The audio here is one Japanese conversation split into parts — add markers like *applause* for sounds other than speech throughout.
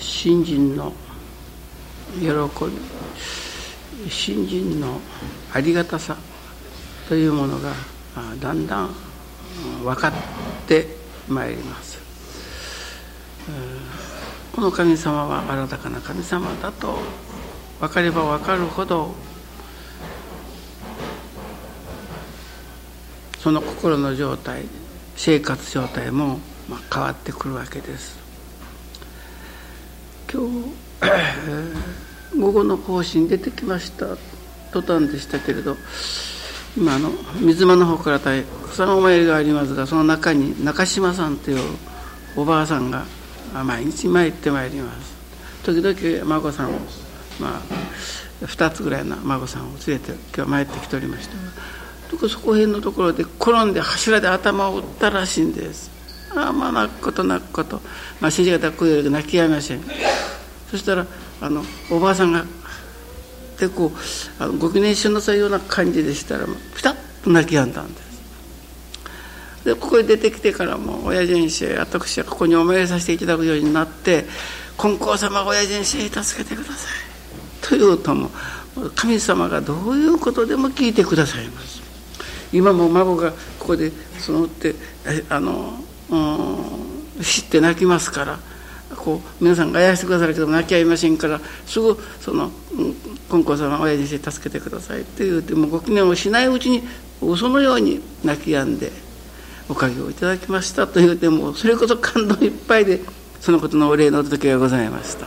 新人の喜び新人のありがたさというものがだんだん分かってまいります。この神様は新たかな神様だと分かれば分かるほどその心の状態生活状態も変わってくるわけです。今日午後の方針出てきました途端でしたけれど今あの水間の方から草のお参りがありますがその中に中島さんというおばあさんが毎日参ってまいります。時々孫さんをまあ2つぐらいの孫さんを連れて今日参ってきておりました。そこへんのところで転んで柱で頭を打ったらしいんです。あまあ泣くこと泣くこと、まあ、先生方こういう泣きやみません。そしたらあのおばあさんがでこうあのご記念しなさいような感じでしたらピタッと泣きやんだんです。でここへ出てきてからも親父先生私はここにお参りさせていただくようになって「金光様親父先生助けてください」と言うとも神様がどういうことでも聞いてくださいます。今も孫がここでそのってあの、うん、知って泣きますからこう皆さんがやらせてくださるけども泣き合いませんからすぐその「金光様親父先生助けてください」って言うてもご記念をしないうちに嘘のように泣き止んでおかげをいただきましたと言うてもそれこそ感動いっぱいでそのことのお礼のお届けがございました。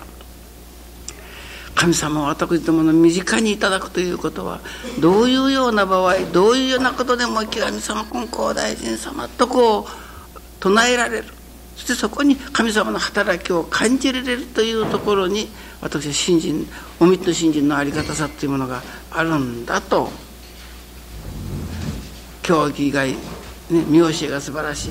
神様を私どもの身近にいただくということはどういうような場合どういうようなことでも極様金光大臣様とこう唱えられる。そしてそこに神様の働きを感じられるというところに私は信心おみと信心のありがたさというものがあるんだと。競技以外ね、見教えが素晴らしい。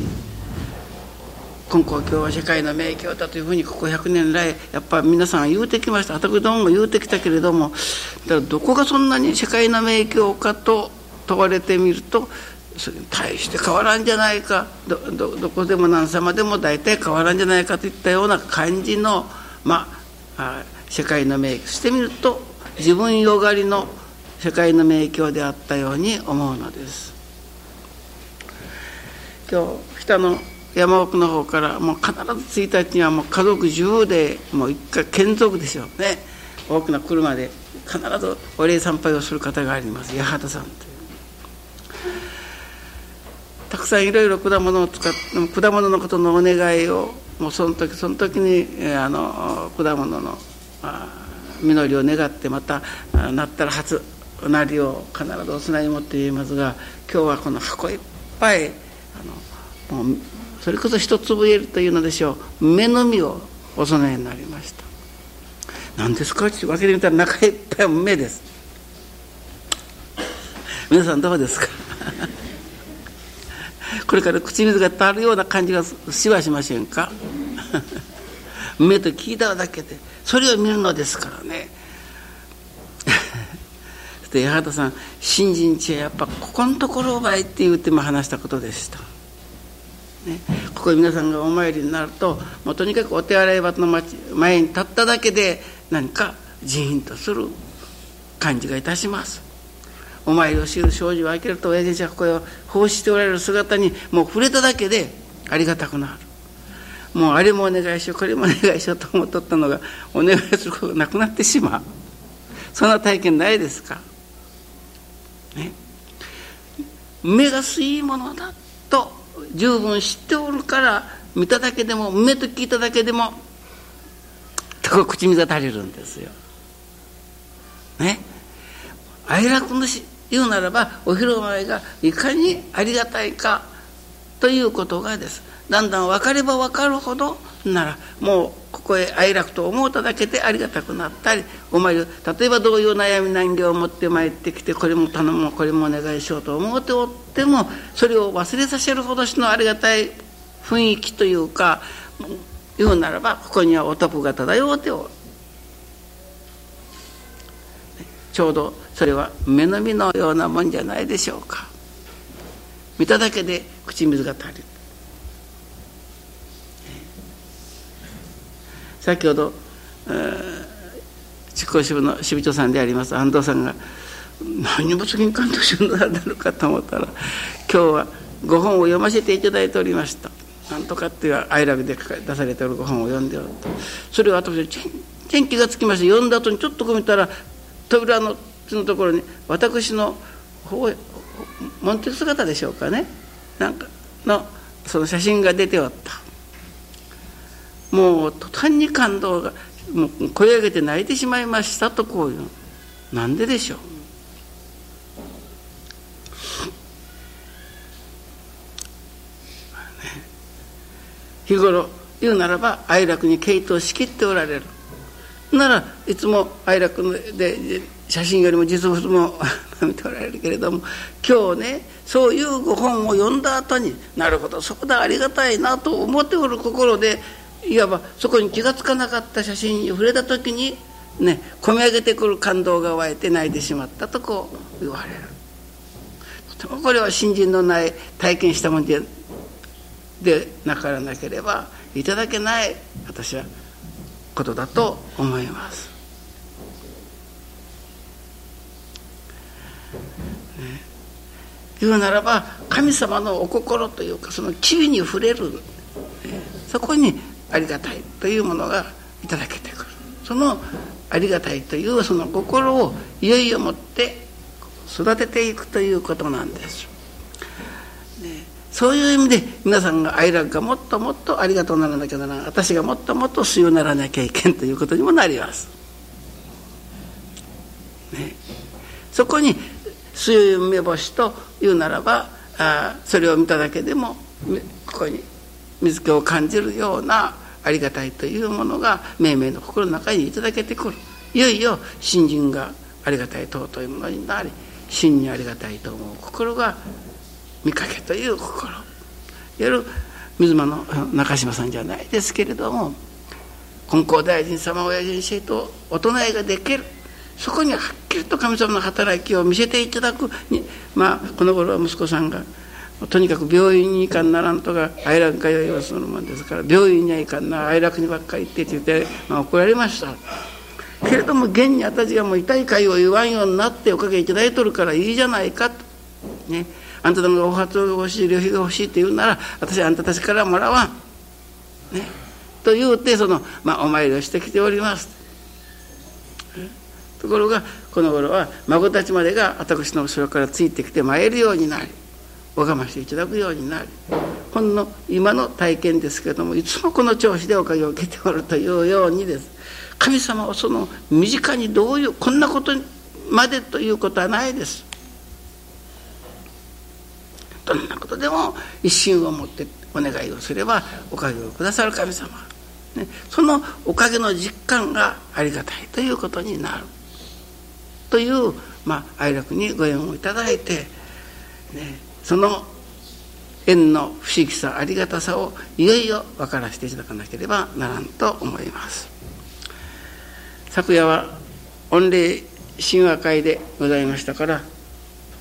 金光教は世界の名教だというふうにここ100年来やっぱ皆さん言うてきました。私どもも言うてきたけれどもだからどこがそんなに世界の名教かと問われてみると大して変わらんじゃないか。どどどこでも何様でも大体変わらんじゃないかといったような感じのまあ世界の名教してみると自分よがりの世界の名教であったように思うのです。今日北の山奥の方からもう必ず1日にはもう家族中でもう一回眷属でしょうね。大きな車で必ずお礼参拝をする方があります。八幡さんというたくさんいろいろ果物を使って果物のことのお願いをもうその時その時にあの果物の実りを願ってまたなったら初なりを必ずお供えに持って言いますが今日はこの箱いっぱいあのもうそれこそ一粒えるというのでしょう目の実をお供えになりました。何ですか？って分けてみたら中いっぱい目です。皆さんどうですか？これから口水が垂るような感じがしはしませんか？*laughs* 目と聞いただけでそれを見るのですからね。*laughs* で八幡さん新人地はやっぱここのところをばいって言っても話したことでした、ね、ここに皆さんがお参りになるともうとにかくお手洗い場の前に立っただけで何かジーンとする感じがいたします。お参りを知る障子を開けると親父ちゃんここを奉仕しておられる姿にもう触れただけでありがたくなる。もうあれもお願いしようこれもお願いしようと思っとったのがお願いすることがなくなってしまう。そんな体験ないですか？ね、目が吸いいものだと十分知っておるから見ただけでも目と聞いただけでもと口水が足りるんですよ。ね？愛楽のし言うならばお披露目がいかにありがたいかということがです。だんだん分かれば分かるほどならもうここへ愛楽と思うただけでありがたくなったりお参り例えばどういう悩み難儀を持って参ってきてこれも頼むこれもお願いしようと思っておってもそれを忘れさせるほどしのありがたい雰囲気というか言うならばここにはお得が漂うておるちょうどそれは目の実のようなもんじゃないでしょうか。見ただけで口水が足りる。先ほど、執行支部の支部長さんであります安藤さんが何も次に関東州のなるかと思ったら今日はご本を読ませていただいておりました。なんとかっていう哀楽で出されておるご本を読んでおると。それを私全然気がつきまして読んだ後にちょっとこう見たら扉ののところに私のモンテ姿でしょうかね。なんかのその写真が出ておった。もう途端に感動がもう声上げて泣いてしまいましたとこういうなんででしょう。日頃言うならば哀楽に傾倒しきっておられる。ならいつも哀楽で写真よりも実物も *laughs* 見ておられるけれども今日ねそういうご本を読んだ後になるほどそこでありがたいなと思っておる心でいわばそこに気が付かなかった写真に触れた時にね込み上げてくる感動が湧いて泣いてしまったとこう言われるとてもこれは信心のない体験したもんででなからなければいただけない私はことだと思います。言うならば神様のお心というかその機微に触れる、そこにありがたいというものがいただけてくるそのありがたいというその心をいよいよもって育てていくということなんです。そういう意味で皆さんが愛楽がもっともっとありがとうならなきゃならない私がもっともっと強ならなきゃいけんということにもなります。ね、そこに強い目星というならばあそれを見ただけでもここに水気を感じるようなありがたいというものが命名の心の中にいただけてくる。いよいよ信心がありがたい尊いものになり真にありがたいと思う心が見かけという心。いわゆる水間の中島さんじゃないですけれども金光大臣様親父にしとお唱えができる。そこにはっきりと神様の働きを見せていただくにまあこの頃は息子さんがとにかく病院に行かんならんとか哀楽通いはするもんですから病院には行かんな哀楽にばっかり行ってって言って、まあ、怒られましたけれども現に私がもう痛い会を言わんようになっておかげいただいとるからいいじゃないかとねあんたどもがお初が欲しい旅費が欲しいって言うなら私あんたたちからもらわん。ね、と言うてその、まあ、お参りをしてきております。ところがこの頃は孫たちまでが私の後ろからついてきて参るようになり拝ましていただくようになりほんの今の体験ですけれどもいつもこの調子でおかげを受けておるというようにです。神様はその身近にどういうこんなことまでということはないです。どんなことでも一心を持ってお願いをすればおかげをくださる神様、ね、そのおかげの実感がありがたいということになる。という、まあ、愛楽にご縁をいただいて、ね、その縁の不思議さありがたさをいよいよ分からせていただかなければならんと思います。昨夜は御礼神話会でございましたから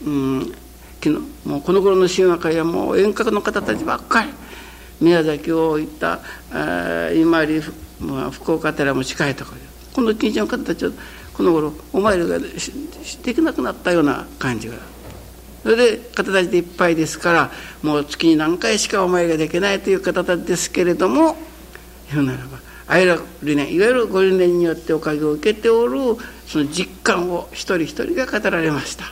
うん昨日もうこの頃の神話会はもう遠隔の方たちばっかり宮崎を行った今里、福岡寺も近いところこの近所の方たちはこの頃お参りができなくなったような感じが。それで方たちでいっぱいですからもう月に何回しかお参りができないという方たちですけれども言うならば愛楽理念いわゆるご理念によっておかげを受けておるその実感を一人一人が語られました。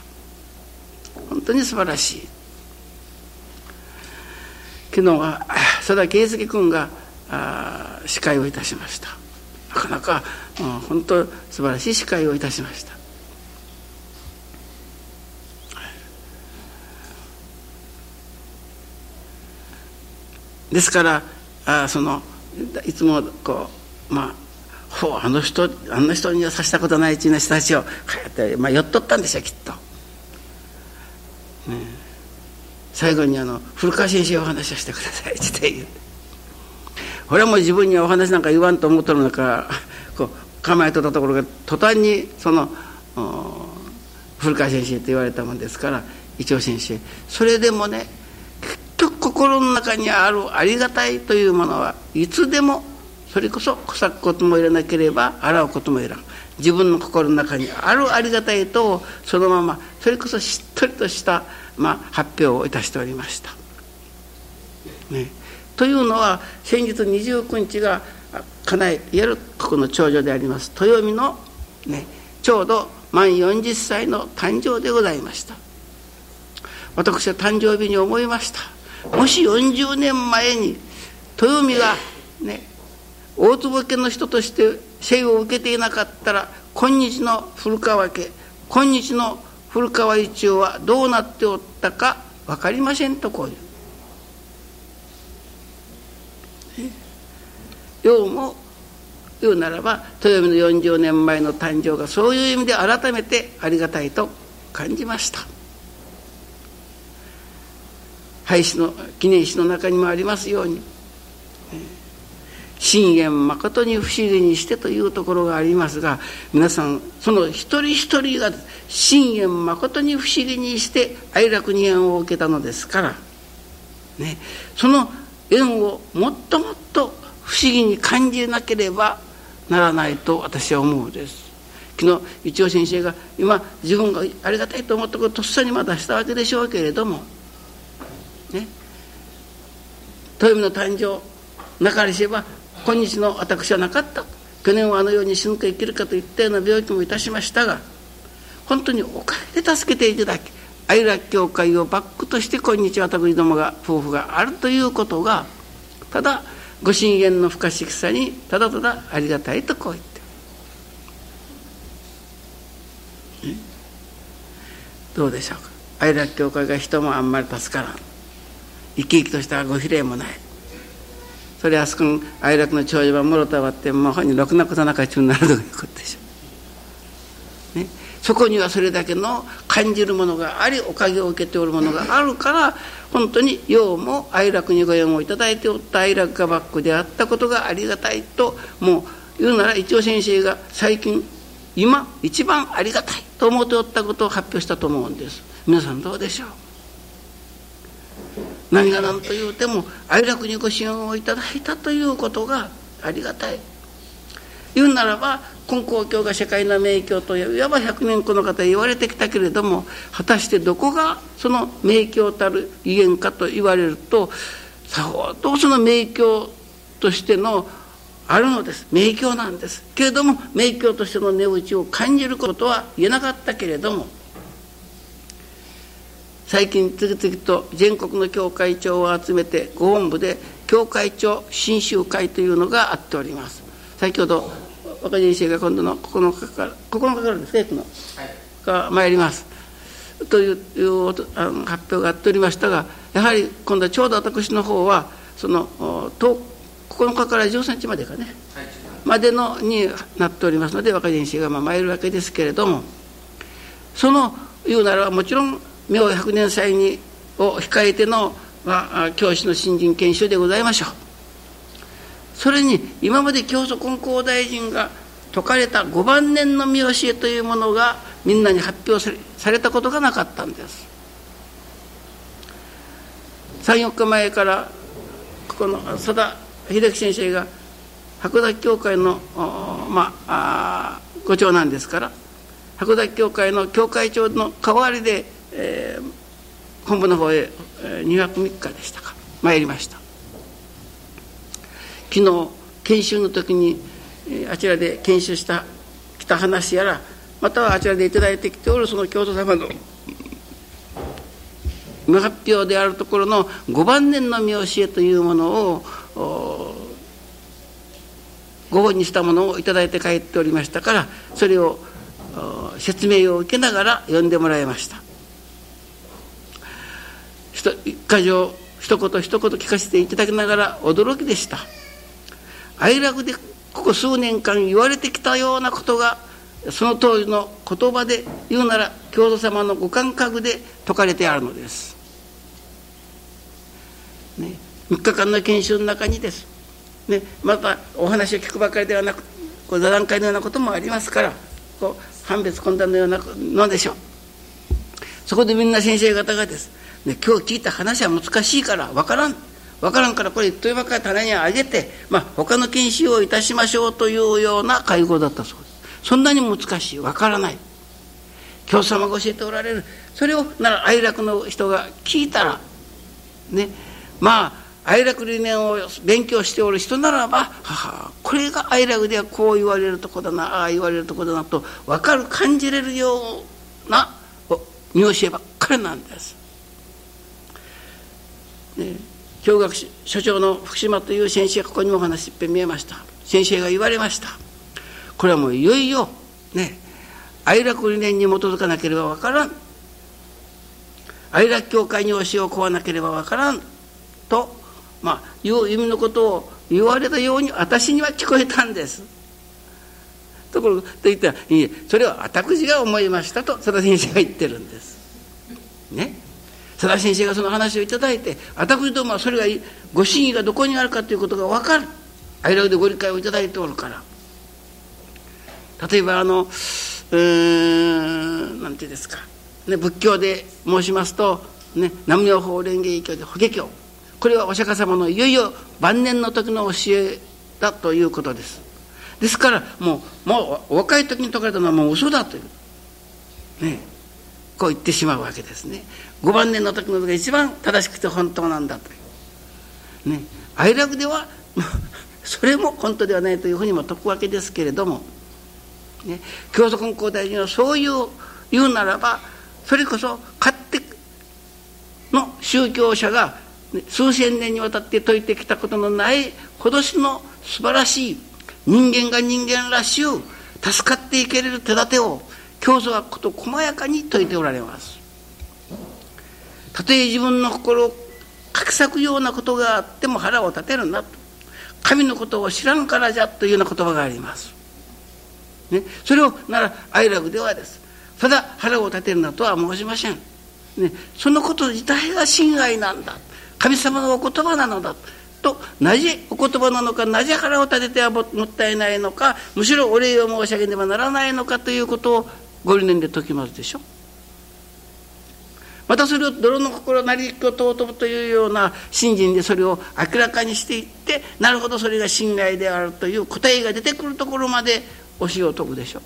本当に素晴らしい。昨日は佐田圭介君が司会をいたしました。かなか、うん、本当素晴らしい司会をいたしました。ですからあそのいつもこうまあほうあの人あんな人にはさしたことないうちな人たちをこうやって、まあ、寄っとったんでしょうきっと。最後にあの古川先生お話をしてくださいって言うこれはもう自分にはお話なんか言わんと思っとるのかこう構えとったところが途端にその古川先生って言われたもんですから一応先生。それでもね結局心の中にあるありがたいというものはいつでもそれこそ臭くこともいらなければ洗うこともいらん。自分の心の中にあるありがたいとそのままそれこそしっとりとした、まあ、発表をいたしておりました。ね、というのは先日29日が家内いわるここの長女であります。豊美の、ね、ちょうど満40歳の誕生でございました。私は誕生日に思いました。もし40年前に豊美がね大坪家の人として生を受けていなかったら今日の古川家今日の古川一応はどうなっておったか分かりませんとこういう。ようも言うならば豊臣の40年前の誕生がそういう意味で改めてありがたいと感じました。廃止の記念碑の中にもありますように「信玄誠に不思議にして」というところがありますが皆さんその一人一人が信玄誠に不思議にして哀楽に縁を受けたのですから、ね、その縁をもっともっと不思議に感じなければならないと私は思うです。昨日一応先生が今自分がありがたいと思ったことをとっさにまだしたわけでしょうけれどもね。豊臣の誕生なかれしば今日の私はなかった。去年はあのように死ぬか生きるかといったような病気もいたしましたが本当におかげで助けていただき愛楽教会をバックとして今日私どもが夫婦があるということがただご神言の不可思議さにただただありがたいとこう言って。どうでしょうか？愛楽教会が人もあんまり助からん。生き生きとしたご比例もない。それあそこに愛楽の長寿はもろたわってもう本にろくなことなかちゅうになるということでしょ。う、ね、そこにはそれだけの感じるものがありおかげを受けておるものがあるから本当にようも愛楽にご縁をいただいておった愛楽がバックであったことがありがたいともう言うなら一応先生が最近今一番ありがたいと思っておったことを発表したと思うんです。皆さんどうでしょう？何が何と言うても愛楽にご支援をいただいたということがありがたい。言うならば根高教が社会の名教といわば百年この方言われてきたけれども果たしてどこがその名教たる威厳かと言われるとさほどその名教としてのあるのです。名教なんです。けれども名教としての値打ちを感じることは言えなかったけれども最近次々と全国の教会長を集めてご本部で教会長新集会というのがあっております。先ほど若人生が今度の9日から9日からですね、の、が参ります。というあの発表があっておりましたがやはり今度はちょうど私の方はその9日から13日までかね、までのになっておりますので若人生がまあ参るわけですけれどもその言うならばもちろん明百年祭にを控えての、まあ、教師の新人研修でございましょう。それに今まで教祖根高大臣が説かれた5番年の見教えというものがみんなに発表されたことがなかったんです。34日前からここの佐田秀樹先生が函館教会のまあご長男ですから函館教会の教会長の代わりで、えー、本部の方へ2泊3日でしたか。参りました。昨日研修の時にあちらで研修した来た話やらまたはあちらで頂いてきておるその教祖様の無発表であるところの5番年の見教えというものをご本にしたものを頂いて帰っておりましたからそれを説明を受けながら読んでもらいました。一箇条一言一言聞かせていただきながら驚きでした。哀楽でここ数年間言われてきたようなことがその当時の言葉で言うなら教祖様のご感覚で説かれてあるのです。ね、3日間の研修の中にです。ね、またお話を聞くばかりではなくこう座談会のようなこともありますからこう判別懇談のようなのでしょう。そこでみんな先生方がです、ね、今日聞いた話は難しいから分からん分からんからこれ一ばかり棚にあげて、まあ、他の研修をいたしましょうというような会合だったそうです。そんなに難しい。分からない。教祖様が教えておられる。それをなら愛楽の人が聞いたらね。まあ愛楽理念を勉強しておる人ならばははこれが愛楽ではこう言われるとこだなああ言われるとこだなと分かる感じれるような見教えばっかりなんです。ね、教学所長の福島という先生がここにもお話いっぺん見えました。先生が言われました。これはもういよいよね愛楽理念に基づかなければわからん。愛楽教会に教えを請わなければわからん。とまあいう意味のことを言われたように私には聞こえたんです。ところと言ったらいいそれは私が思いましたと佐田先生が言ってるんです。ね。佐田先生がその話をいただいて私どもはそれがご真意がどこにあるかということが分かる。愛楽でご理解をいただいておるから。例えばあのうんなんていうんですか、ね、仏教で申しますと、ね、南無妙法蓮華経で法華経。これはお釈迦様のいよいよ晩年の時の教えだということです。ですからもうもうお若い時に説かれたのはもう嘘だという。ねこう言ってしまうわけですね。5番年の時のが一番正しくて本当なんだと。ね。愛楽では *laughs* それも本当ではないというふうにも説くわけですけれども。ね。教祖根高大臣はそういう言うならばそれこそ勝手の宗教者が数千年にわたって説いてきたことのないほどしの素晴らしい人間が人間らしゅう助かっていけれる手立てを教祖はこと細やかに説いておられます。たとえ自分の心をかき裂くようなことがあっても腹を立てるなと。神のことを知らんからじゃというような言葉があります、ね、それをなら愛楽ではです。ただ腹を立てるなとは申しません、ね、そのこと自体が親愛なんだ。神様のお言葉なのだ。となぜお言葉なのかなぜ腹を立ててはもったいないのかむしろお礼を申し上げねばならないのかということをご理念で説きますでしょ。またそれを泥の心なりきを尊ぶというような信心でそれを明らかにしていってなるほどそれが信頼であるという答えが出てくるところまで教えを説くでしょ。う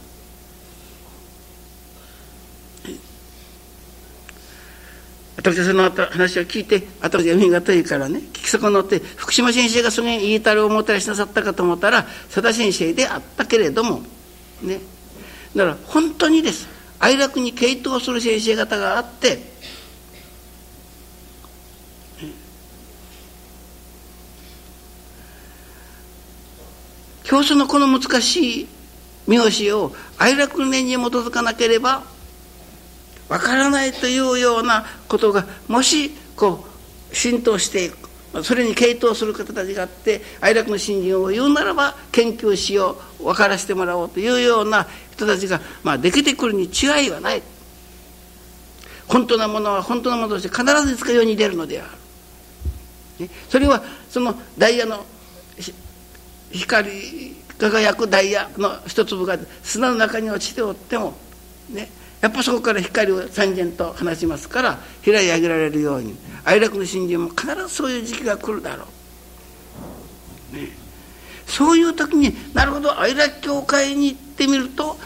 私はその話を聞いて私読みがたいからね聞き損なって福島先生がそれに言いたるをもたらしなさったかと思ったら佐田先生であったけれどもね。だから本当にです。愛楽に傾倒する先生方があって教祖のこの難しい見教を愛楽念に基づかなければわからないというようなことがもしこう浸透していくそれに傾倒する方たちがあって愛楽の信心を言うならば研究しよう分からせてもらおうというような人たちが、まあ、できてくるに違いはない。本当なものは本当なものとして必ず使うように出るのである、ね、それはそのダイヤの光輝くダイヤの一粒が砂の中に落ちておってもねやっぱそこから光を三千と放ちますから開い上げられるように愛楽の信心も必ずそういう時期が来るだろう、ね、そういう時になるほど愛楽教会に行ってみると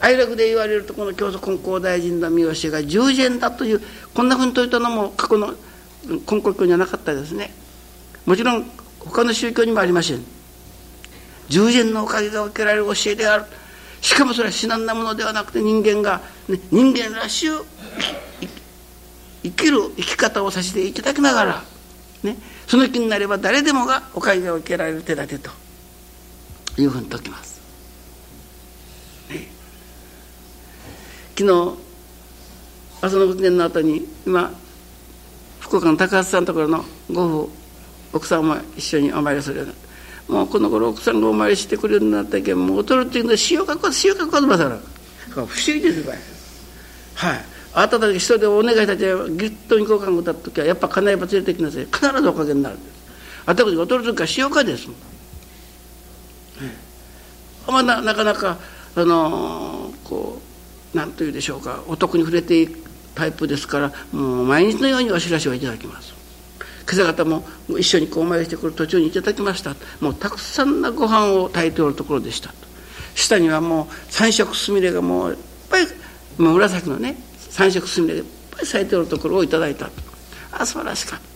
愛楽で言われるとこの教祖金光大臣の見教えが従前だというこんなふうに説いたのも過去の根古教にはなかったですね。もちろん他の宗教にもありません。従前のおかげが受けられる教えであるしかもそれは至難なものではなくて人間が、ね、人間らしゅう生きる生き方をさせていただきながら、ね、その気になれば誰でもがおかげを受けられる手立てというふうに説きます。ね、昨日朝の仏殿の後に今福岡の高橋さんのところのご夫奥さんも一緒にお参りするような。もうこの頃奥さんがお参りしてくれるようになったけんもう劣るっていうのは塩かこ塩かこまさら不思議ですよはい。あなたたち一人でお願いしたちぎゅっとに交換歌った時はやっぱ金井ば連れてきなさい。必ずおかげになるんです。あたたち劣る時は塩かですもん、まあ、ななかなかあのー、こう何というでしょうかお得に触れていくタイプですからもう毎日のようにお知らせをいただきます。今朝方も一緒にこうお参りしてくる途中にいただきました。もうたくさんなご飯を炊いておるところでした下にはもう三色すみれがもういっぱい紫のね三色すみれがいっぱい咲いておるところをいただいたあ素晴らしかった。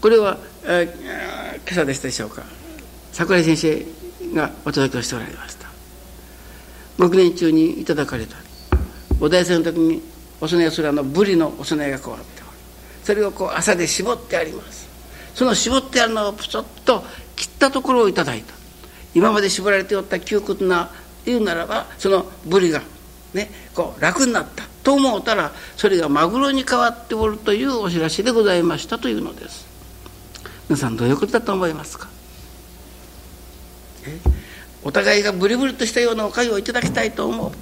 これは、えー、今朝でしたでしょうか。桜井先生がお届けをしておられました。6年中にいただかれた。お大生の時にお供えするあのブリのお供えがこうあって。それをこう朝で絞ってあります。その絞ってあるのをプチョッと切ったところをいただいた。今まで絞られておった窮屈な言うならばそのブリがねこう楽になった。と思うたらそれがマグロに変わっておるというお知らせでございましたというのです。皆さんどういうことだと思いますか？お互いがブリブリとしたようなおかゆをいただきたいと思う。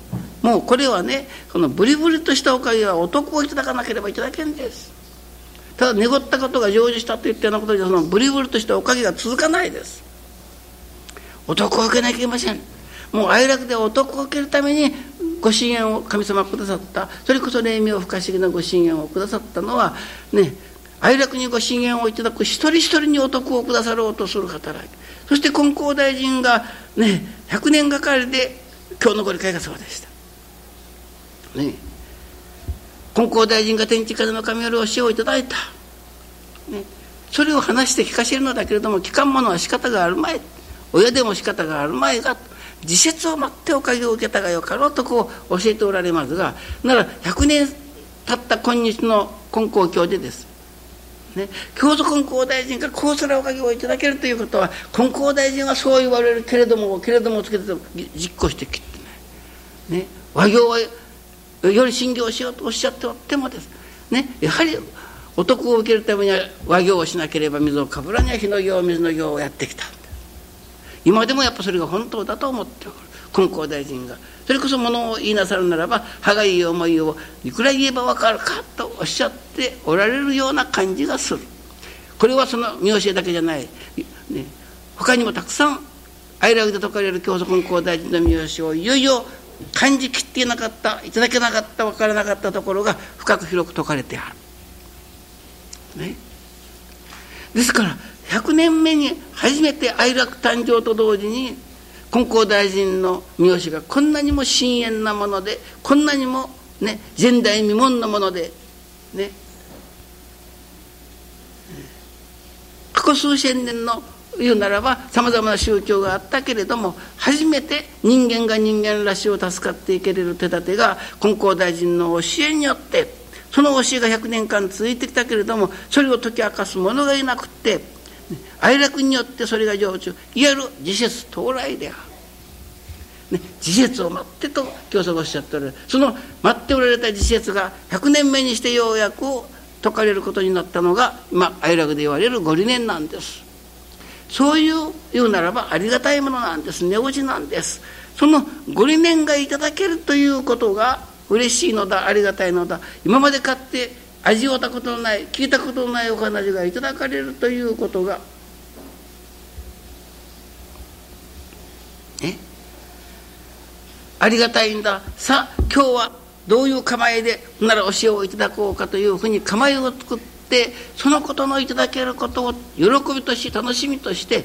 もうこれはねこのブリブリとしたおかゆは男をいただかなければいただけんです。ただ濁ったことが成就したといったようなことでそのブリブリとしたおかげが続かないです。男を受けなきゃいけません。もう哀楽で男を受けるためにご神縁を神様くださった。それこそ霊妙不可思議なご神縁をくださったのはね哀楽にご神縁をいただく一人一人に男をくださろうとする働き。そして金光大臣がね100年がかりで今日のご理解がそうでした。ね。金光大臣が天地風の神より教えをいただいた。ね。それを話して聞かせるのだけれども聞かんものは仕方があるまい。親でも仕方があるまいが自説を待っておかげを受けたがよかろうとこう教えておられますがなら100年経った今日の金光教でです。ね、京都金光大臣がこうすらおかげをいただけるということは金光大臣はそう言われるけれどもけれどもつけて実行してきてねね。和行はより信行しようとおっしゃっておってもです。ね。やはりお得を受けるためには和行をしなければ水をかぶらには火の行水の行をやってきた。今でもやっぱそれが本当だと思っておる。金光大臣がそれこそものを言いなさるならば歯がいい思いをいくら言えばわかるかとおっしゃっておられるような感じがする。これはその見教えだけじゃない、ね、他にもたくさん愛楽で説かれる教祖金光大臣の見教えをいよいよ感じきっていなかったいただけなかった分からなかったところが深く広く説かれてある。ね、ですから100年目に初めて愛楽誕生と同時に金光大臣の三好がこんなにも深遠なものでこんなにもね前代未聞なものでね過去数千年の言うならばさまざまな宗教があったけれども初めて人間が人間らしを助かっていけれる手立てが金光大臣の教えによってその教えが100年間続いてきたけれどもそれを解き明かす者がいなくって哀楽によってそれが成就。いわゆる自説到来である。ね、自説を待ってと教祖がおっしゃっておられる。その待っておられた自説が100年目にしてようやく説かれることになったのが今哀楽で言われるご理念なんです。そういう言うならばありがたいものなんです。値落ちなんです。そのご理念がいただけるということが嬉しいのだありがたいのだ。今まで買って味わったことのない聞いたことのないお話がいただかれるということがえ？ありがたいんだ。さあ今日はどういう構えでならお塩をいただこうかというふうに構えを作ってそのことのいただけることを喜びとし楽しみとして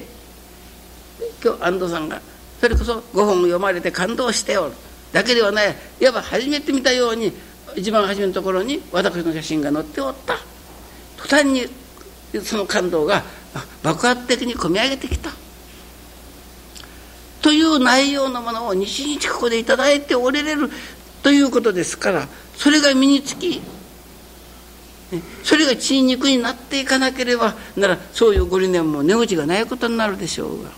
今日安藤さんがそれこそ5本読まれて感動しておる。だけではない。いわば初めて見たように一番初めのところに私の写真が載っておった。途端にその感動が爆発的に込み上げてきた。という内容のものを日々ここで頂いておれれるということですからそれが身につきそれが血肉になっていかなければならそういうご理念も値打ちがないことになるでしょうが、ね、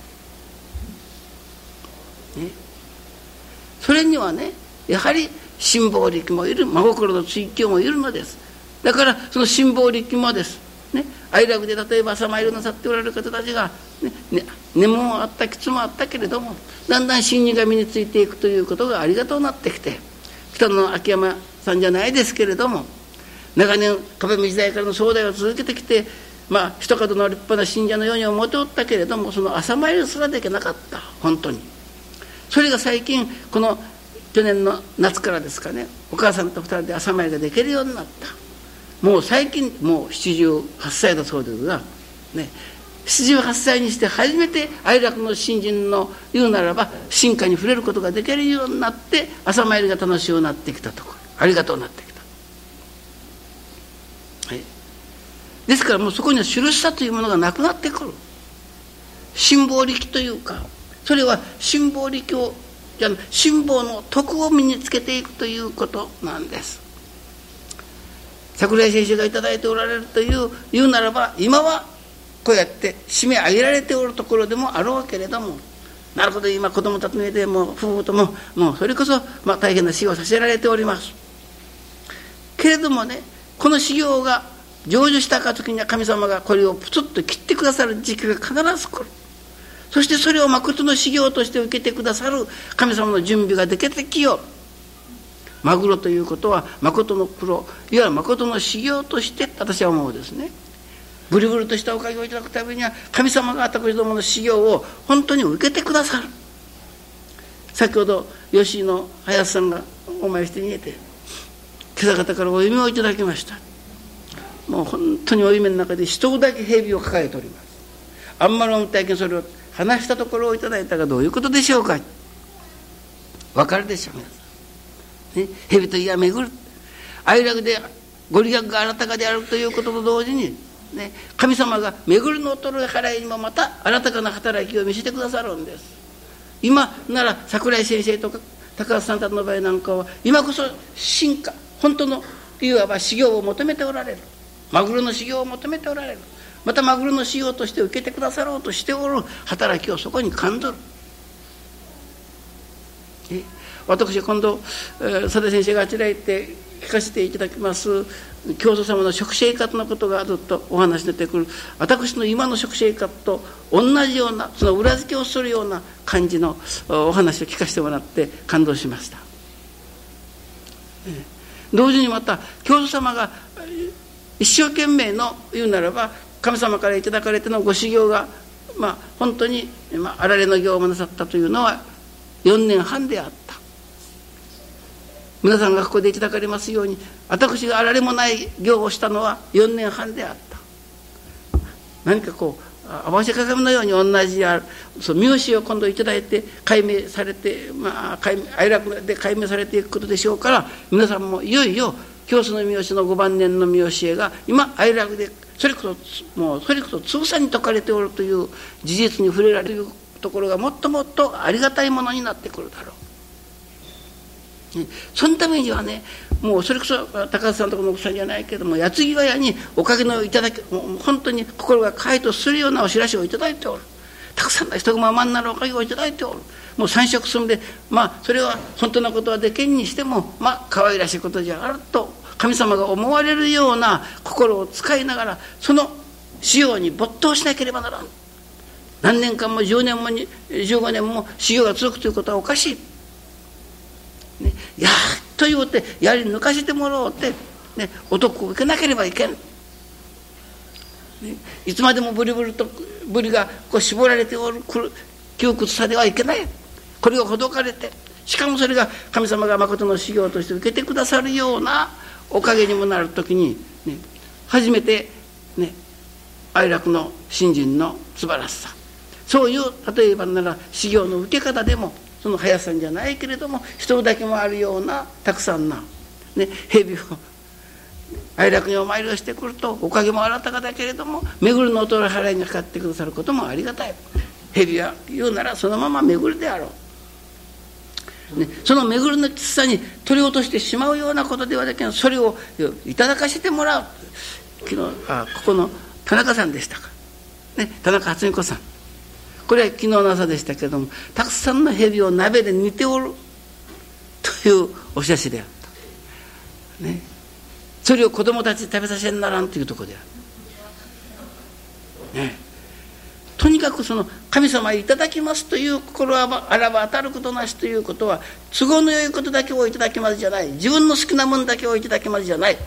それにはねやはり辛抱力もいる真心の追求もいるのです。だからその辛抱力もです。ね。哀楽で例えば朝参りなさっておられる方たちが、ね。ね、根もあったきつもあったけれどもだんだん心理が身についていくということがありがとうなってきて北野秋山さんじゃないですけれども長年壁見時代からの壮大を続けてきてまあ一角の立派な信者のように思っておったけれどもその朝参りすらできなかった。本当に。それが最近この去年の夏からですかねお母さんと2人で朝参りができるようになった。もう最近もう78歳だそうですが、ね、78歳にして初めて愛楽の新人の言うならば進化に触れることができるようになって朝参りが楽しいようになってきたところ。ありがとうなってきた、はい、ですからもうそこには印さというものがなくなってくる。辛抱力というかそれは辛抱力をじゃ辛抱の徳を身につけていくということなんです。桜井先生が頂いておられるという言うならば今はこうやって締め上げられておるところでもあろうけれどもなるほど今子供たちの上でもう夫婦とももうそれこそ、まあ、大変な修行をさせられております。けれどもねこの修行が成就したか時には神様がこれをプツッと切ってくださる時期が必ず来る。そしてそれを誠の修行として受けてくださる。神様の準備ができてきよう。マグロということは誠のプロいわゆる誠の修行として私は思うですね。ブリブリとしたおかげをいただくためには神様が私どもの修行を本当に受けてくださる。先ほど吉井の林さんがお参りして逃げて今朝方からお夢をいただきました。もう本当にお夢の中で一人だけ蛇を抱えております。あんまり体験それを話したところをいただいたがどういうことでしょうか。わかるでしょう。皆さん、ね、蛇といや巡る。愛楽でご利益があなたかであるということと同時に、ね、神様が巡るの衰え払いにもまた新たかな働きを見せてくださるんです。今なら桜井先生とか高橋さんたちの場合なんかは今こそ進化本当のいわば修行を求めておられる。マグロの修行を求めておられる。またマグロの修行として受けてくださろうとしておる。働きをそこに感じる。私今度、佐田先生があちらへ行って聞かせていただきます。教祖様の食生活のことがずっとお話出てくる。私の今の食生活と同じようなその裏付けをするような感じのお話を聞かせてもらって感動しました。同時にまた教祖様が一生懸命の言うならば神様から頂かれてのご修行が、まあ、本当に、まあ、あられの行をなさったというのは4年半であった。皆さんがここで頂かれますように私があられもない行をしたのは4年半であった。何かこう合わせ鏡のように同じあその名詞を今度頂いて解明されて、まあ、哀楽で解明されていくことでしょうから皆さんもいよいよ教祖の三好の5番年の三好が今哀楽でそれこそもうそれこそつぶさに説かれておるという事実に触れられるところがもっともっとありがたいものになってくるだろう。そのためにはねもうそれこそ高橋さんとこの奥さんじゃないけども矢継ぎ早におかげのいただき本当に心が快とするようなお知らせをいただいておるたくさんの人がままになるおかげをいただいておる。もう三食済んでまあそれは本当のことはできんにしてもまあ可愛らしいことじゃあると神様が思われるような心を使いながらその修行に没頭しなければならん。何年間も10年も15年も修行が続くということはおかしい、ね、やっと言うてやり抜かしてもらおうって、ね、男を受けなければいけん、ね、いつまでもブリブリとブリがこう絞られておる窮屈さではいけない。これをほどかれてしかもそれが神様が誠の修行として受けてくださるようなおかげにもなる時に、ね、初めて、ね、哀楽の信心の素晴らしさ。そういう例えばなら修行の受け方でもその速さんじゃないけれども人だけもあるようなたくさんな、ね、蛇を哀楽にお参りをしてくるとおかげもあなたかだけれども巡るの衰え払いにかかってくださることもありがたい。蛇は言うならそのまま巡るであろう。ね、その巡りのきつさに取り落としてしまうようなことではないそれをいただかせてもらう。昨日あここの田中さんでしたか、ね、田中初美子さん。これは昨日の朝でしたけれどもたくさんの蛇を鍋で煮ておるというお知らせであった、ね、それを子供たちに食べさせんならんというとこである、ね。とにかくその神様いただきますという心はあらば当たることなしということは都合のよいことだけをいただきますじゃない。自分の好きなものだけをいただきますじゃない。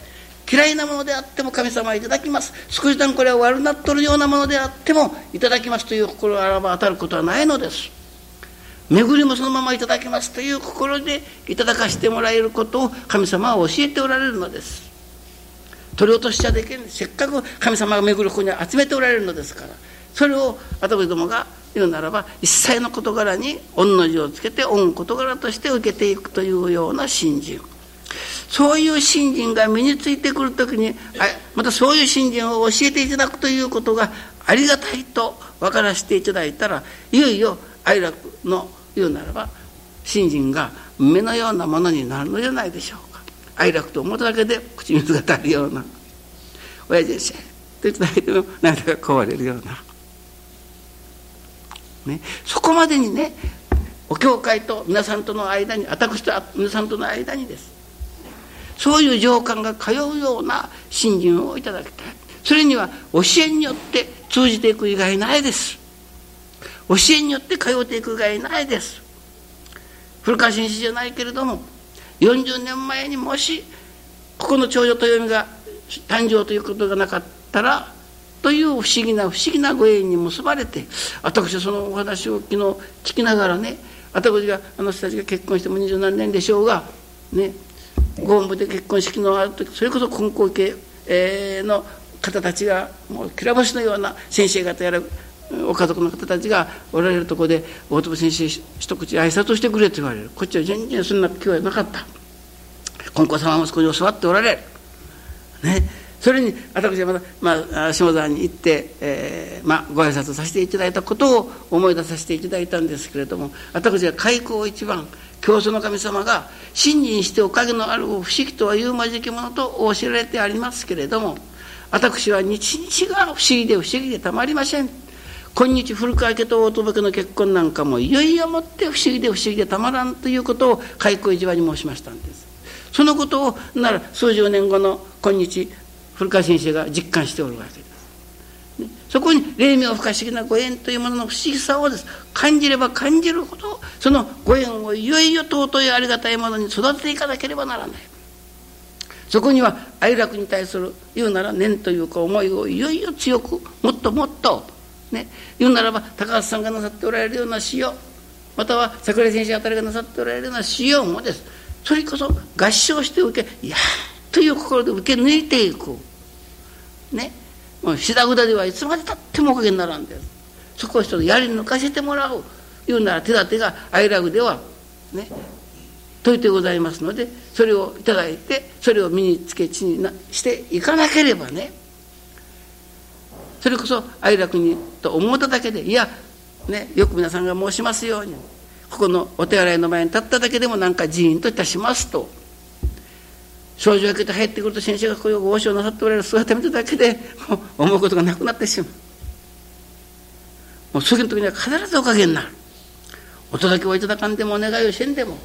嫌いなものであっても神様いただきます。少しでもこれは悪なっとるようなものであってもいただきますという心あらば当たることはないのです。巡りもそのままいただきますという心でいただかしてもらえることを神様は教えておられるのです。取り落としちゃできんせっかく神様が巡るここに集めておられるのですからそれを私どもが言うならば一切の事柄に御の字をつけて御事柄として受けていくというような信心。そういう信心が身についてくる時にまたそういう信心を教えていただくということがありがたいと分からせていただいたらいよいよ愛楽の言うならば信心が目のようなものになるのじゃないでしょうか。愛楽と思っただけで口水が垂るような。親父先生と言っただけでも涙が壊れるような、ね、そこまでにねお教会と皆さんとの間に私と皆さんとの間にです。そういう情感が通うような信心をいただきたい。それには教えによって通じていく以外ないです。教えによって通っていく以外ないです。古川紳士じゃないけれども40年前にもしここの長女豊美が誕生ということがなかったらという不思議な不思議なご縁に結ばれて私はそのお話を昨日聞きながらね私があの人たちが結婚しても二十何年でしょうがねご本部で結婚式のある時それこそ金光系、の方たちがもうきら星のような先生方やらお家族の方たちがおられるとこで大友先生一口挨拶をしてくれと言われる。こっちは全然そんな気はなかった金光様もそこに教わっておられるね。それに私はまた、まあ、下沢に行って、えーまあ、ご挨拶させていただいたことを思い出させていただいたんですけれども私は開口一番教祖の神様が信心しておかげのある不思議とは言うまじきものとお教えられてありますけれども私は日々が不思議で不思議でたまりません。今日古川家と大友家の結婚なんかもいよいよもって不思議で不思議でたまらんということを開口一番に申しましたんです。そのことをなら数十年後の今日古川先生が実感しておるわけです。そこに霊妙不可思議なご縁というものの不思議さをです。感じれば感じるほどそのご縁をいよいよ尊いありがたいものに育てていかなければならない。そこには愛楽に対する言うなら念というか思いをいよいよ強くもっともっとね。言うならば高橋さんがなさっておられるような詩をまたは桜井先生あたりがなさっておられるような詩をもです。それこそ合唱して受けいやという心で受け抜いていくね。もうしだぐだではいつまでたってもおかげにならんです。そこを一つやり抜かせてもらう。言うなら手立てがアイラグではね。説いてございますのでそれを頂いてそれを身につけ地にしていかなければね。それこそ愛楽にと思っただけでいや、ね、よく皆さんが申しますようにここのお手洗いの前に立っただけでもなんか寺院といたしますと障子を開けて入ってくると先生がこういうご和尚なさっておられる姿を見ただけでもう思うことがなくなってしまう。もう次の時には必ずおかげになる。お届けをいただかんでもお願いをせんでも。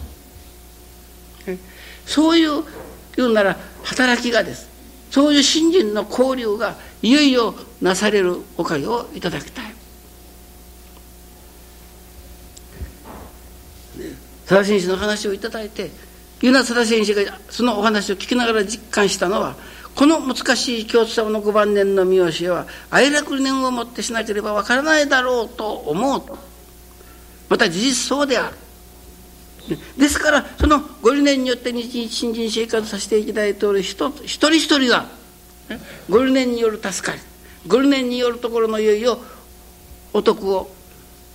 そういう言うなら働きがです。そういう信心の交流がいよいよなされるおかげをいただきたい。佐田先生の話をいただいて湯名貞先生がそのお話を聞きながら実感したのはこの難しい京都様の五晩年の三好は哀楽念をもってしなければわからないだろうと思うと。また事実そうである。ですからそのご理念によって日々新人生活させていただいておる人一人一人がご理念による助かりご理念によるところのいよいよお得を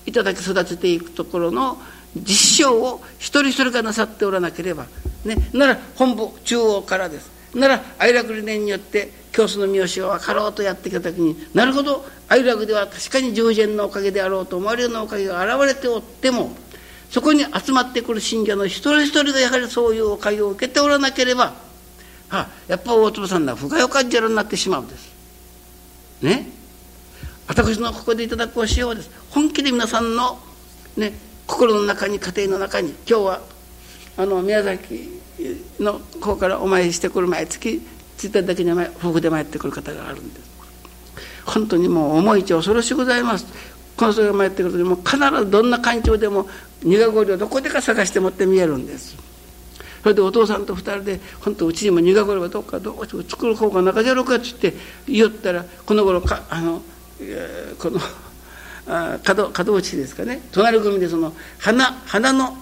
いただき育てていくところの実証を一人一人がなさっておらなければ、ね、なら本部中央からです。なら愛楽理念によって教祖の三好が分かろうとやってきた時になるほど愛楽では確かに従前のおかげであろうと思われるようなおかげが現れておってもそこに集まってくる信者の一人一人がやはりそういうおかげを受けておらなければあやっぱ大坪さんは不快を感じるようになってしまうんです。ね。私のここでいただくお塩です。本気で皆さんのね心の中に家庭の中に今日はあの宮崎の方からお参りしてくる毎月ついただけに夫婦で参ってくる方があるんです。本当にもう重いち恐ろしゅうございます。この人が参ってくる時も必ずどんな環境でも苦氷をどこでか探して持って見えるんです。それでお父さんと二人で本当うちにも苦氷はどっかどうしても作る方が中じゃろうかっつって言ったらこの頃かあのこのあ門門内ですかね。隣組でその花花の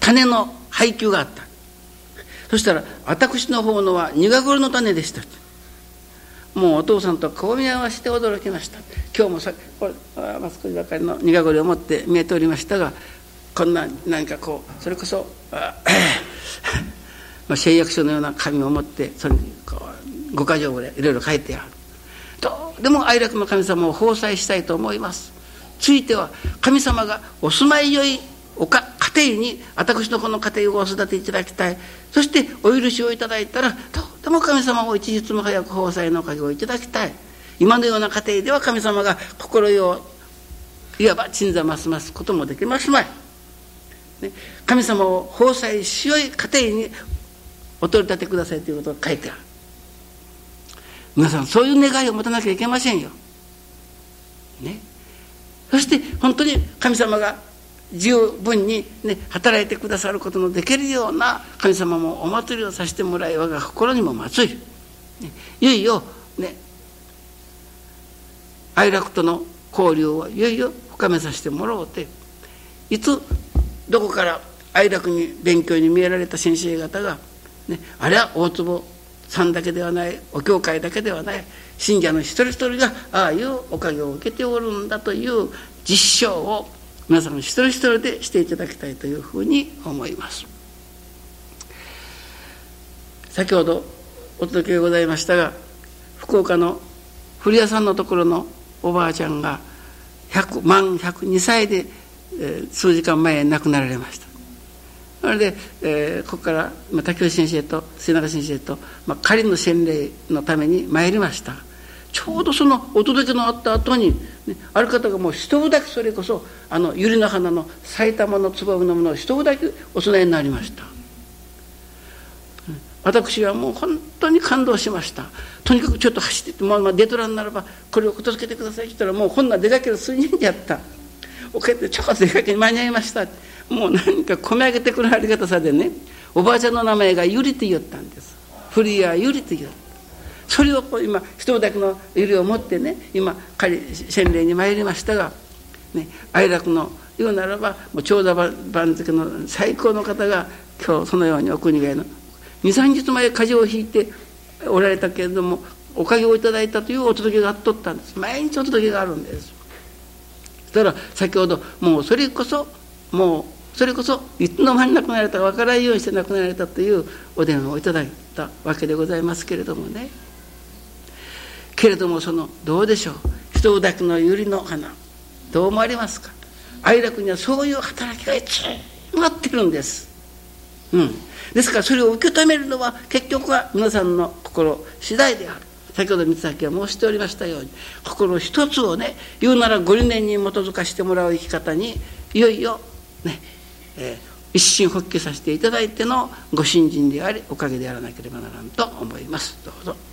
種の配給があった。そしたら私の方のは苦頃の種でしたもうお父さんと顔見合わせて驚きました。今日もさこれマスコミばかりの苦頃を持って見えておりましたがこんな何かこうそれこそ *coughs* まあ、誓約書のような紙を持ってそれにこう5か条ぐらいいろいろ書いてある。どうでも愛楽の神様を奉祭したいと思います。ついては神様がお住まいよいおか家庭に私のこの家庭をお育ていただきたい。そしてお許しをいただいたらどうでも神様を一日も早く奉祭のおかげをいただきたい。今のような家庭では神様が心得をいわば鎮座ますますこともできますまい、ね、神様を奉祭しよい家庭にお取り立てくださいということが書いてある。皆さんそういう願いを持たなきゃいけませんよ。ね。そして本当に神様が十分に、ね、働いてくださることのできるような神様もお祭りをさせてもらい我が心にも祭り、ね、いよいよね愛楽との交流をいよいよ深めさせてもらおうていつどこから愛楽に勉強に見えられた先生方が、ね、あれは大坪さんだけではないお教会だけではない信者の一人一人がああいうおかげを受けておるんだという実証を皆さん一人一人でしていただきたいというふうに思います。先ほどお届けございましたが福岡の古谷さんのところのおばあちゃんが100満102歳で、えー、数時間前亡くなられました。それで、えー、ここから、まあ、竹内先生と末永先生と、まあ、仮の洗礼のために参りました。ちょうどそのお届けのあった後に、ね、ある方がもう一部だけそれこそあの百合の花の埼玉のつばのものを一部だけお供えになりました。私はもう本当に感動しました。とにかくちょっと走ってって、まあ、デトランならばこれを届けてくださいって言ったらもうこんな出かける数人やった。おかげでちょこっと出かけに間に合いました。もう何か込み上げてくるありがたさでねおばあちゃんの名前がゆりと言ったんです。古谷ゆりと言った。それを今人だけのゆりを持ってね今仮洗礼に参りましたが、ね、愛楽の言うならばもう長者番付の最高の方が今日そのようにお国外の23日前風邪をひいておられたけれどもおかげをいただいたというお届けがあっとったんです。毎日お届けがあるんです。そしたら先ほどもうそれこそもうそれこそいつの間に亡くなられたか分からんようにして亡くなられたというお電話をいただいたわけでございますけれどもね。けれどもそのどうでしょう？人だけの百合の花どう思われますか？愛楽にはそういう働きがいつもあってるんです。うん、ですからそれを受け止めるのは結局は皆さんの心次第である。先ほど三崎は申しておりましたように心一つをね言うならご理念に基づかしてもらう生き方にいよいよね、えー、一心発起させていただいてのご信心でありおかげであらなければならんと思いますどうぞ。